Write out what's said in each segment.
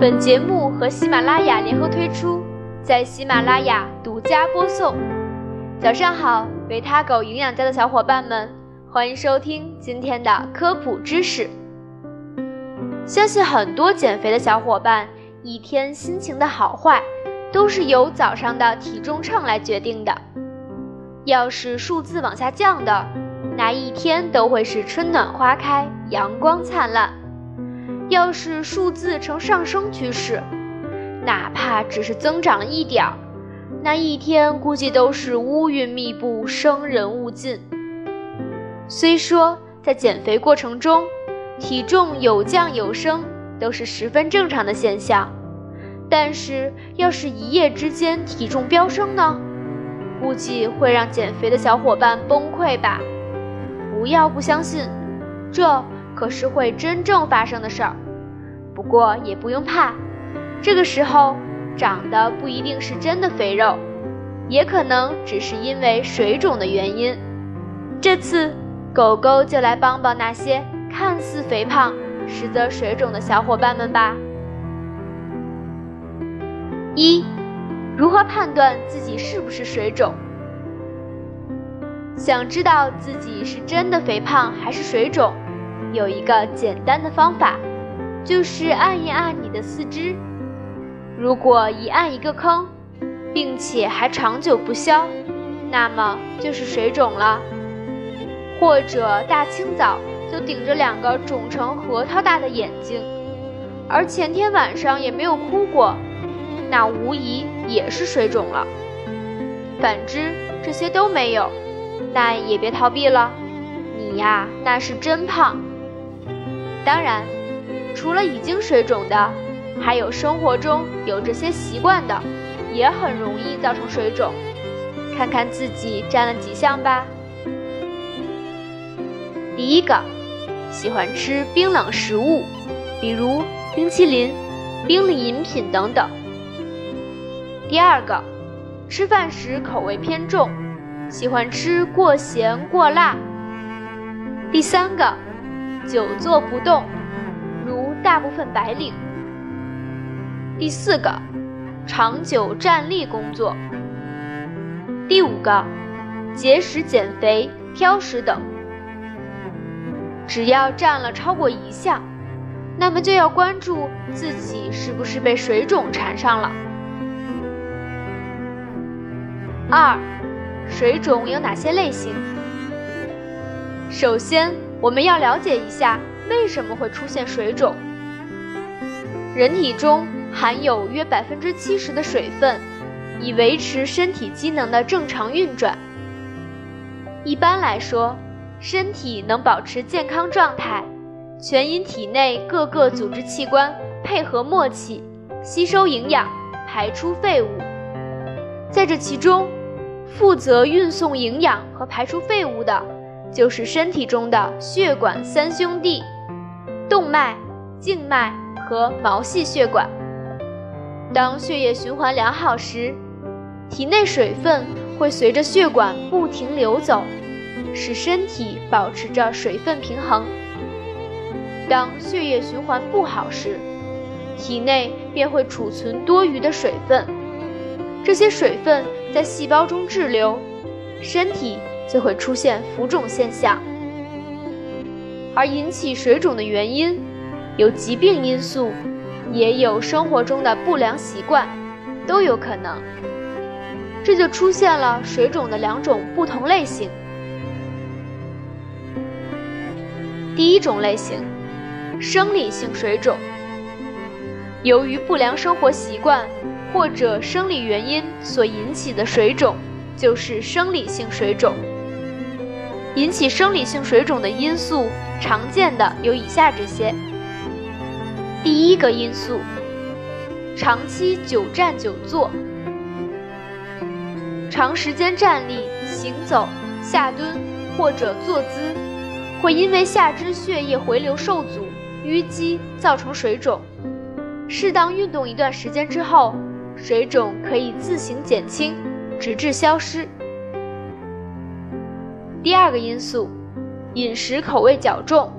本节目和喜马拉雅联合推出，在喜马拉雅独家播送。早上好，维他狗营养家的小伙伴们，欢迎收听今天的科普知识。相信很多减肥的小伙伴，一天心情的好坏，都是由早上的体重秤来决定的。要是数字往下降的，那一天都会是春暖花开，阳光灿烂。要是数字呈上升趋势，哪怕只是增长了一点儿，那一天估计都是乌云密布，生人勿近。虽说在减肥过程中，体重有降有升都是十分正常的现象，但是要是一夜之间体重飙升呢，估计会让减肥的小伙伴崩溃吧。不要不相信，这。可是会真正发生的事儿，不过也不用怕，这个时候长的不一定是真的肥肉，也可能只是因为水肿的原因。这次狗狗就来帮帮那些看似肥胖，实则水肿的小伙伴们吧。一，如何判断自己是不是水肿？想知道自己是真的肥胖还是水肿？有一个简单的方法，就是按一按你的四肢。如果一按一个坑，并且还长久不消，那么就是水肿了。或者大清早就顶着两个肿成核桃大的眼睛，而前天晚上也没有哭过，那无疑也是水肿了。反之，这些都没有，那也别逃避了，你呀，那是真胖。当然，除了已经水肿的，还有生活中有这些习惯的，也很容易造成水肿。看看自己占了几项吧。第一个，喜欢吃冰冷食物，比如冰淇淋、冰力饮品等等。第二个，吃饭时口味偏重，喜欢吃过咸过辣。第三个。久坐不动，如大部分白领。第四个，长久站立工作。第五个，节食减肥、挑食等。只要占了超过一项，那么就要关注自己是不是被水肿缠上了。二，水肿有哪些类型？首先。我们要了解一下为什么会出现水肿。人体中含有约百分之七十的水分，以维持身体机能的正常运转。一般来说，身体能保持健康状态，全因体内各个组织器官配合默契，吸收营养，排出废物。在这其中，负责运送营养和排出废物的。就是身体中的血管三兄弟：动脉、静脉和毛细血管。当血液循环良好时，体内水分会随着血管不停流走，使身体保持着水分平衡。当血液循环不好时，体内便会储存多余的水分，这些水分在细胞中滞留，身体。就会出现浮肿现象，而引起水肿的原因有疾病因素，也有生活中的不良习惯，都有可能。这就出现了水肿的两种不同类型。第一种类型，生理性水肿，由于不良生活习惯或者生理原因所引起的水肿，就是生理性水肿。引起生理性水肿的因素，常见的有以下这些。第一个因素，长期久站久坐，长时间站立、行走、下蹲或者坐姿，会因为下肢血液回流受阻、淤积，造成水肿。适当运动一段时间之后，水肿可以自行减轻，直至消失。第二个因素，饮食口味较重。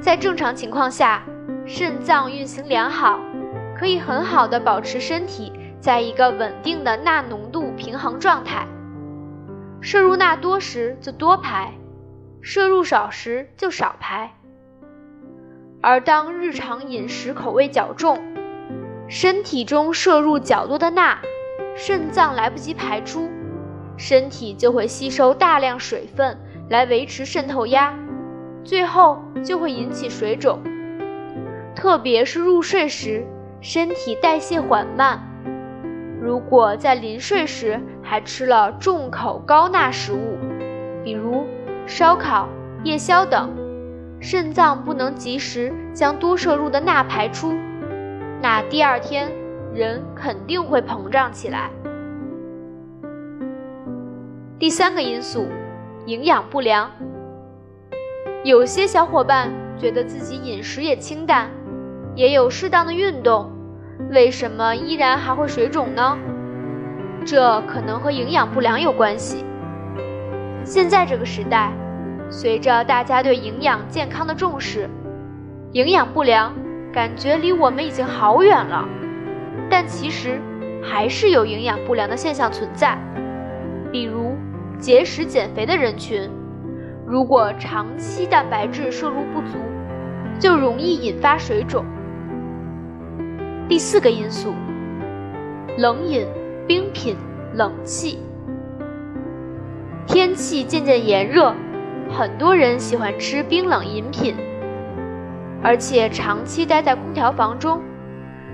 在正常情况下，肾脏运行良好，可以很好的保持身体在一个稳定的钠浓度平衡状态。摄入钠多时就多排，摄入少时就少排。而当日常饮食口味较重，身体中摄入较多的钠，肾脏来不及排出，身体就会吸收大量水分来维持渗透压，最后就会引起水肿。特别是入睡时，身体代谢缓慢，如果在临睡时还吃了重口高钠食物，比如烧烤、夜宵等。肾脏不能及时将多摄入的钠排出，那第二天人肯定会膨胀起来。第三个因素，营养不良。有些小伙伴觉得自己饮食也清淡，也有适当的运动，为什么依然还会水肿呢？这可能和营养不良有关系。现在这个时代。随着大家对营养健康的重视，营养不良感觉离我们已经好远了。但其实还是有营养不良的现象存在，比如节食减肥的人群，如果长期蛋白质摄入不足，就容易引发水肿。第四个因素，冷饮、冰品、冷气，天气渐渐炎热。很多人喜欢吃冰冷饮品，而且长期待在空调房中，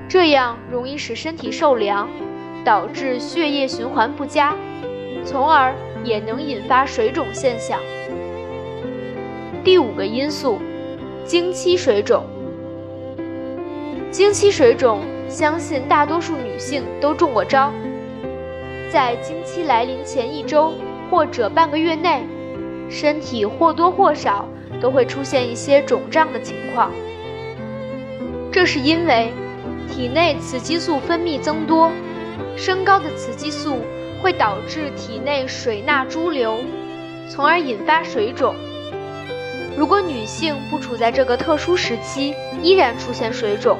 这样容易使身体受凉，导致血液循环不佳，从而也能引发水肿现象。第五个因素，经期水肿。经期水肿，相信大多数女性都中过招，在经期来临前一周或者半个月内。身体或多或少都会出现一些肿胀的情况，这是因为体内雌激素分泌增多，升高的雌激素会导致体内水钠潴留，从而引发水肿。如果女性不处在这个特殊时期，依然出现水肿，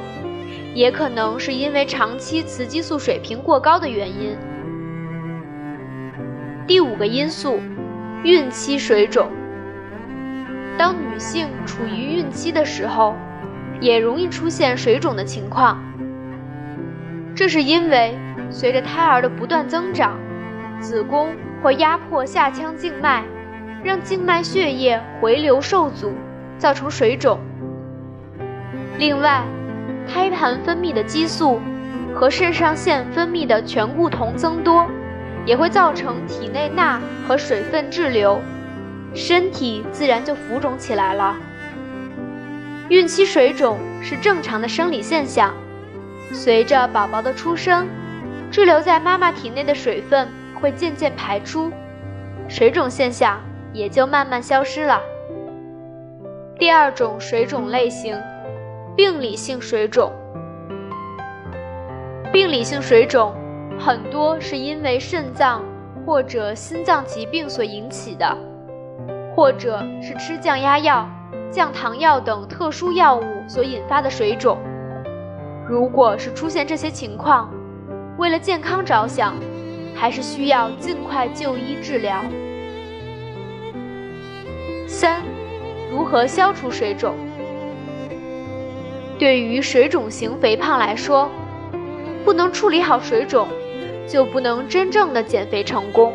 也可能是因为长期雌激素水平过高的原因。第五个因素。孕期水肿，当女性处于孕期的时候，也容易出现水肿的情况。这是因为随着胎儿的不断增长，子宫会压迫下腔静脉，让静脉血液回流受阻，造成水肿。另外，胎盘分泌的激素和肾上腺分泌的醛固酮增多。也会造成体内钠和水分滞留，身体自然就浮肿起来了。孕期水肿是正常的生理现象，随着宝宝的出生，滞留在妈妈体内的水分会渐渐排出，水肿现象也就慢慢消失了。第二种水肿类型，病理性水肿。病理性水肿。很多是因为肾脏或者心脏疾病所引起的，或者是吃降压药、降糖药等特殊药物所引发的水肿。如果是出现这些情况，为了健康着想，还是需要尽快就医治疗。三、如何消除水肿？对于水肿型肥胖来说，不能处理好水肿。就不能真正的减肥成功。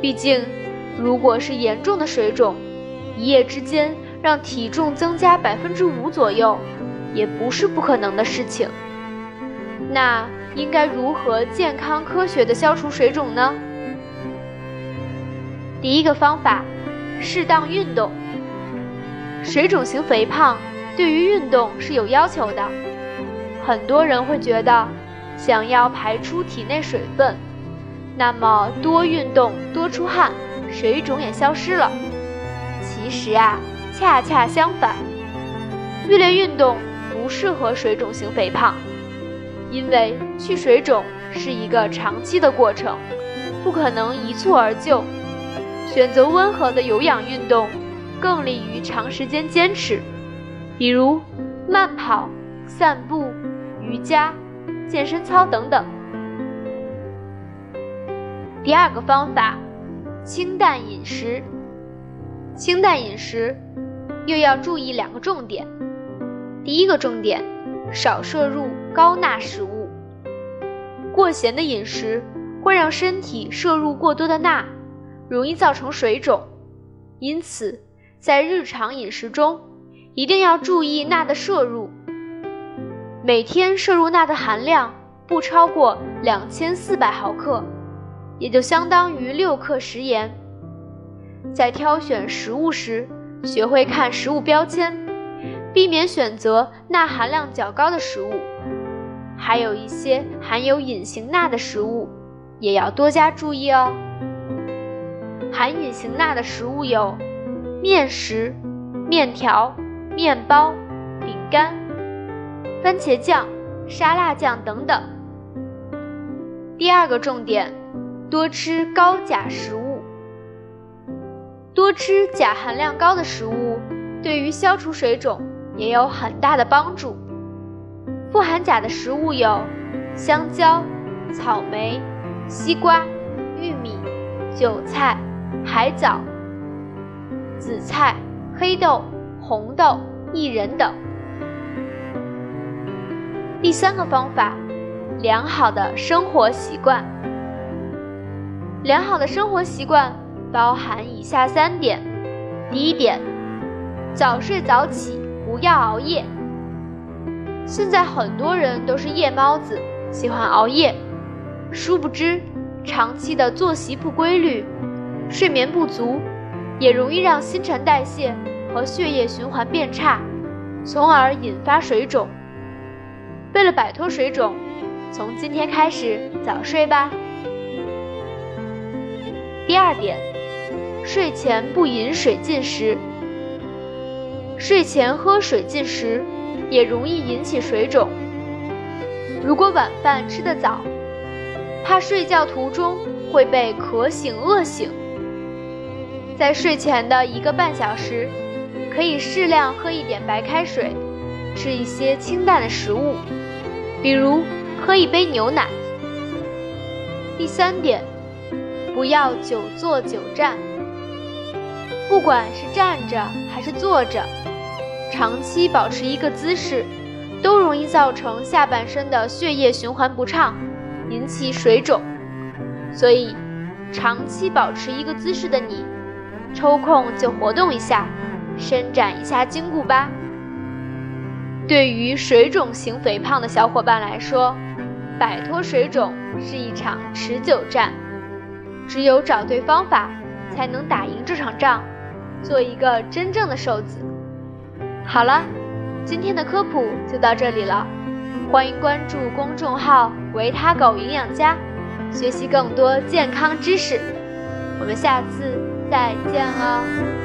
毕竟，如果是严重的水肿，一夜之间让体重增加百分之五左右，也不是不可能的事情。那应该如何健康科学的消除水肿呢？第一个方法，适当运动。水肿型肥胖对于运动是有要求的，很多人会觉得。想要排出体内水分，那么多运动多出汗，水肿也消失了。其实啊，恰恰相反，剧烈运动不适合水肿型肥胖，因为去水肿是一个长期的过程，不可能一蹴而就。选择温和的有氧运动，更利于长时间坚持，比如慢跑、散步、瑜伽、健身操等等。第二个方法，清淡饮食。清淡饮食又要注意两个重点。第一个重点，少摄入高钠食物。过咸的饮食会让身体摄入过多的钠，容易造成水肿。因此，在日常饮食中，一定要注意钠的摄入。每天摄入钠的含量不超过两千四百毫克，也就相当于六克食盐。在挑选食物时，学会看食物标签，避免选择钠含量较高的食物。还有一些含有隐形钠的食物，也要多加注意哦。含隐形钠的食物有面食、面条、面包、饼干、番茄酱、沙拉酱等等。第二个重点，多吃高钾食物。多吃钾含量高的食物，对于消除水肿也有很大的帮助。富含钾的食物有香蕉、草莓、西瓜、玉米、韭菜。海藻、紫菜、黑豆、红豆、薏仁等。第三个方法，良好的生活习惯。良好的生活习惯包含以下三点：第一点，早睡早起，不要熬夜。现在很多人都是夜猫子，喜欢熬夜，殊不知长期的作息不规律。睡眠不足，也容易让新陈代谢和血液循环变差，从而引发水肿。为了摆脱水肿，从今天开始早睡吧。第二点，睡前不饮水进食。睡前喝水进食，也容易引起水肿。如果晚饭吃得早，怕睡觉途中会被渴醒饿醒。在睡前的一个半小时，可以适量喝一点白开水，吃一些清淡的食物，比如喝一杯牛奶。第三点，不要久坐久站。不管是站着还是坐着，长期保持一个姿势，都容易造成下半身的血液循环不畅，引起水肿。所以，长期保持一个姿势的你。抽空就活动一下，伸展一下筋骨吧。对于水肿型肥胖的小伙伴来说，摆脱水肿是一场持久战，只有找对方法，才能打赢这场仗，做一个真正的瘦子。好了，今天的科普就到这里了，欢迎关注公众号“维他狗营养家”，学习更多健康知识。我们下次。再见哦。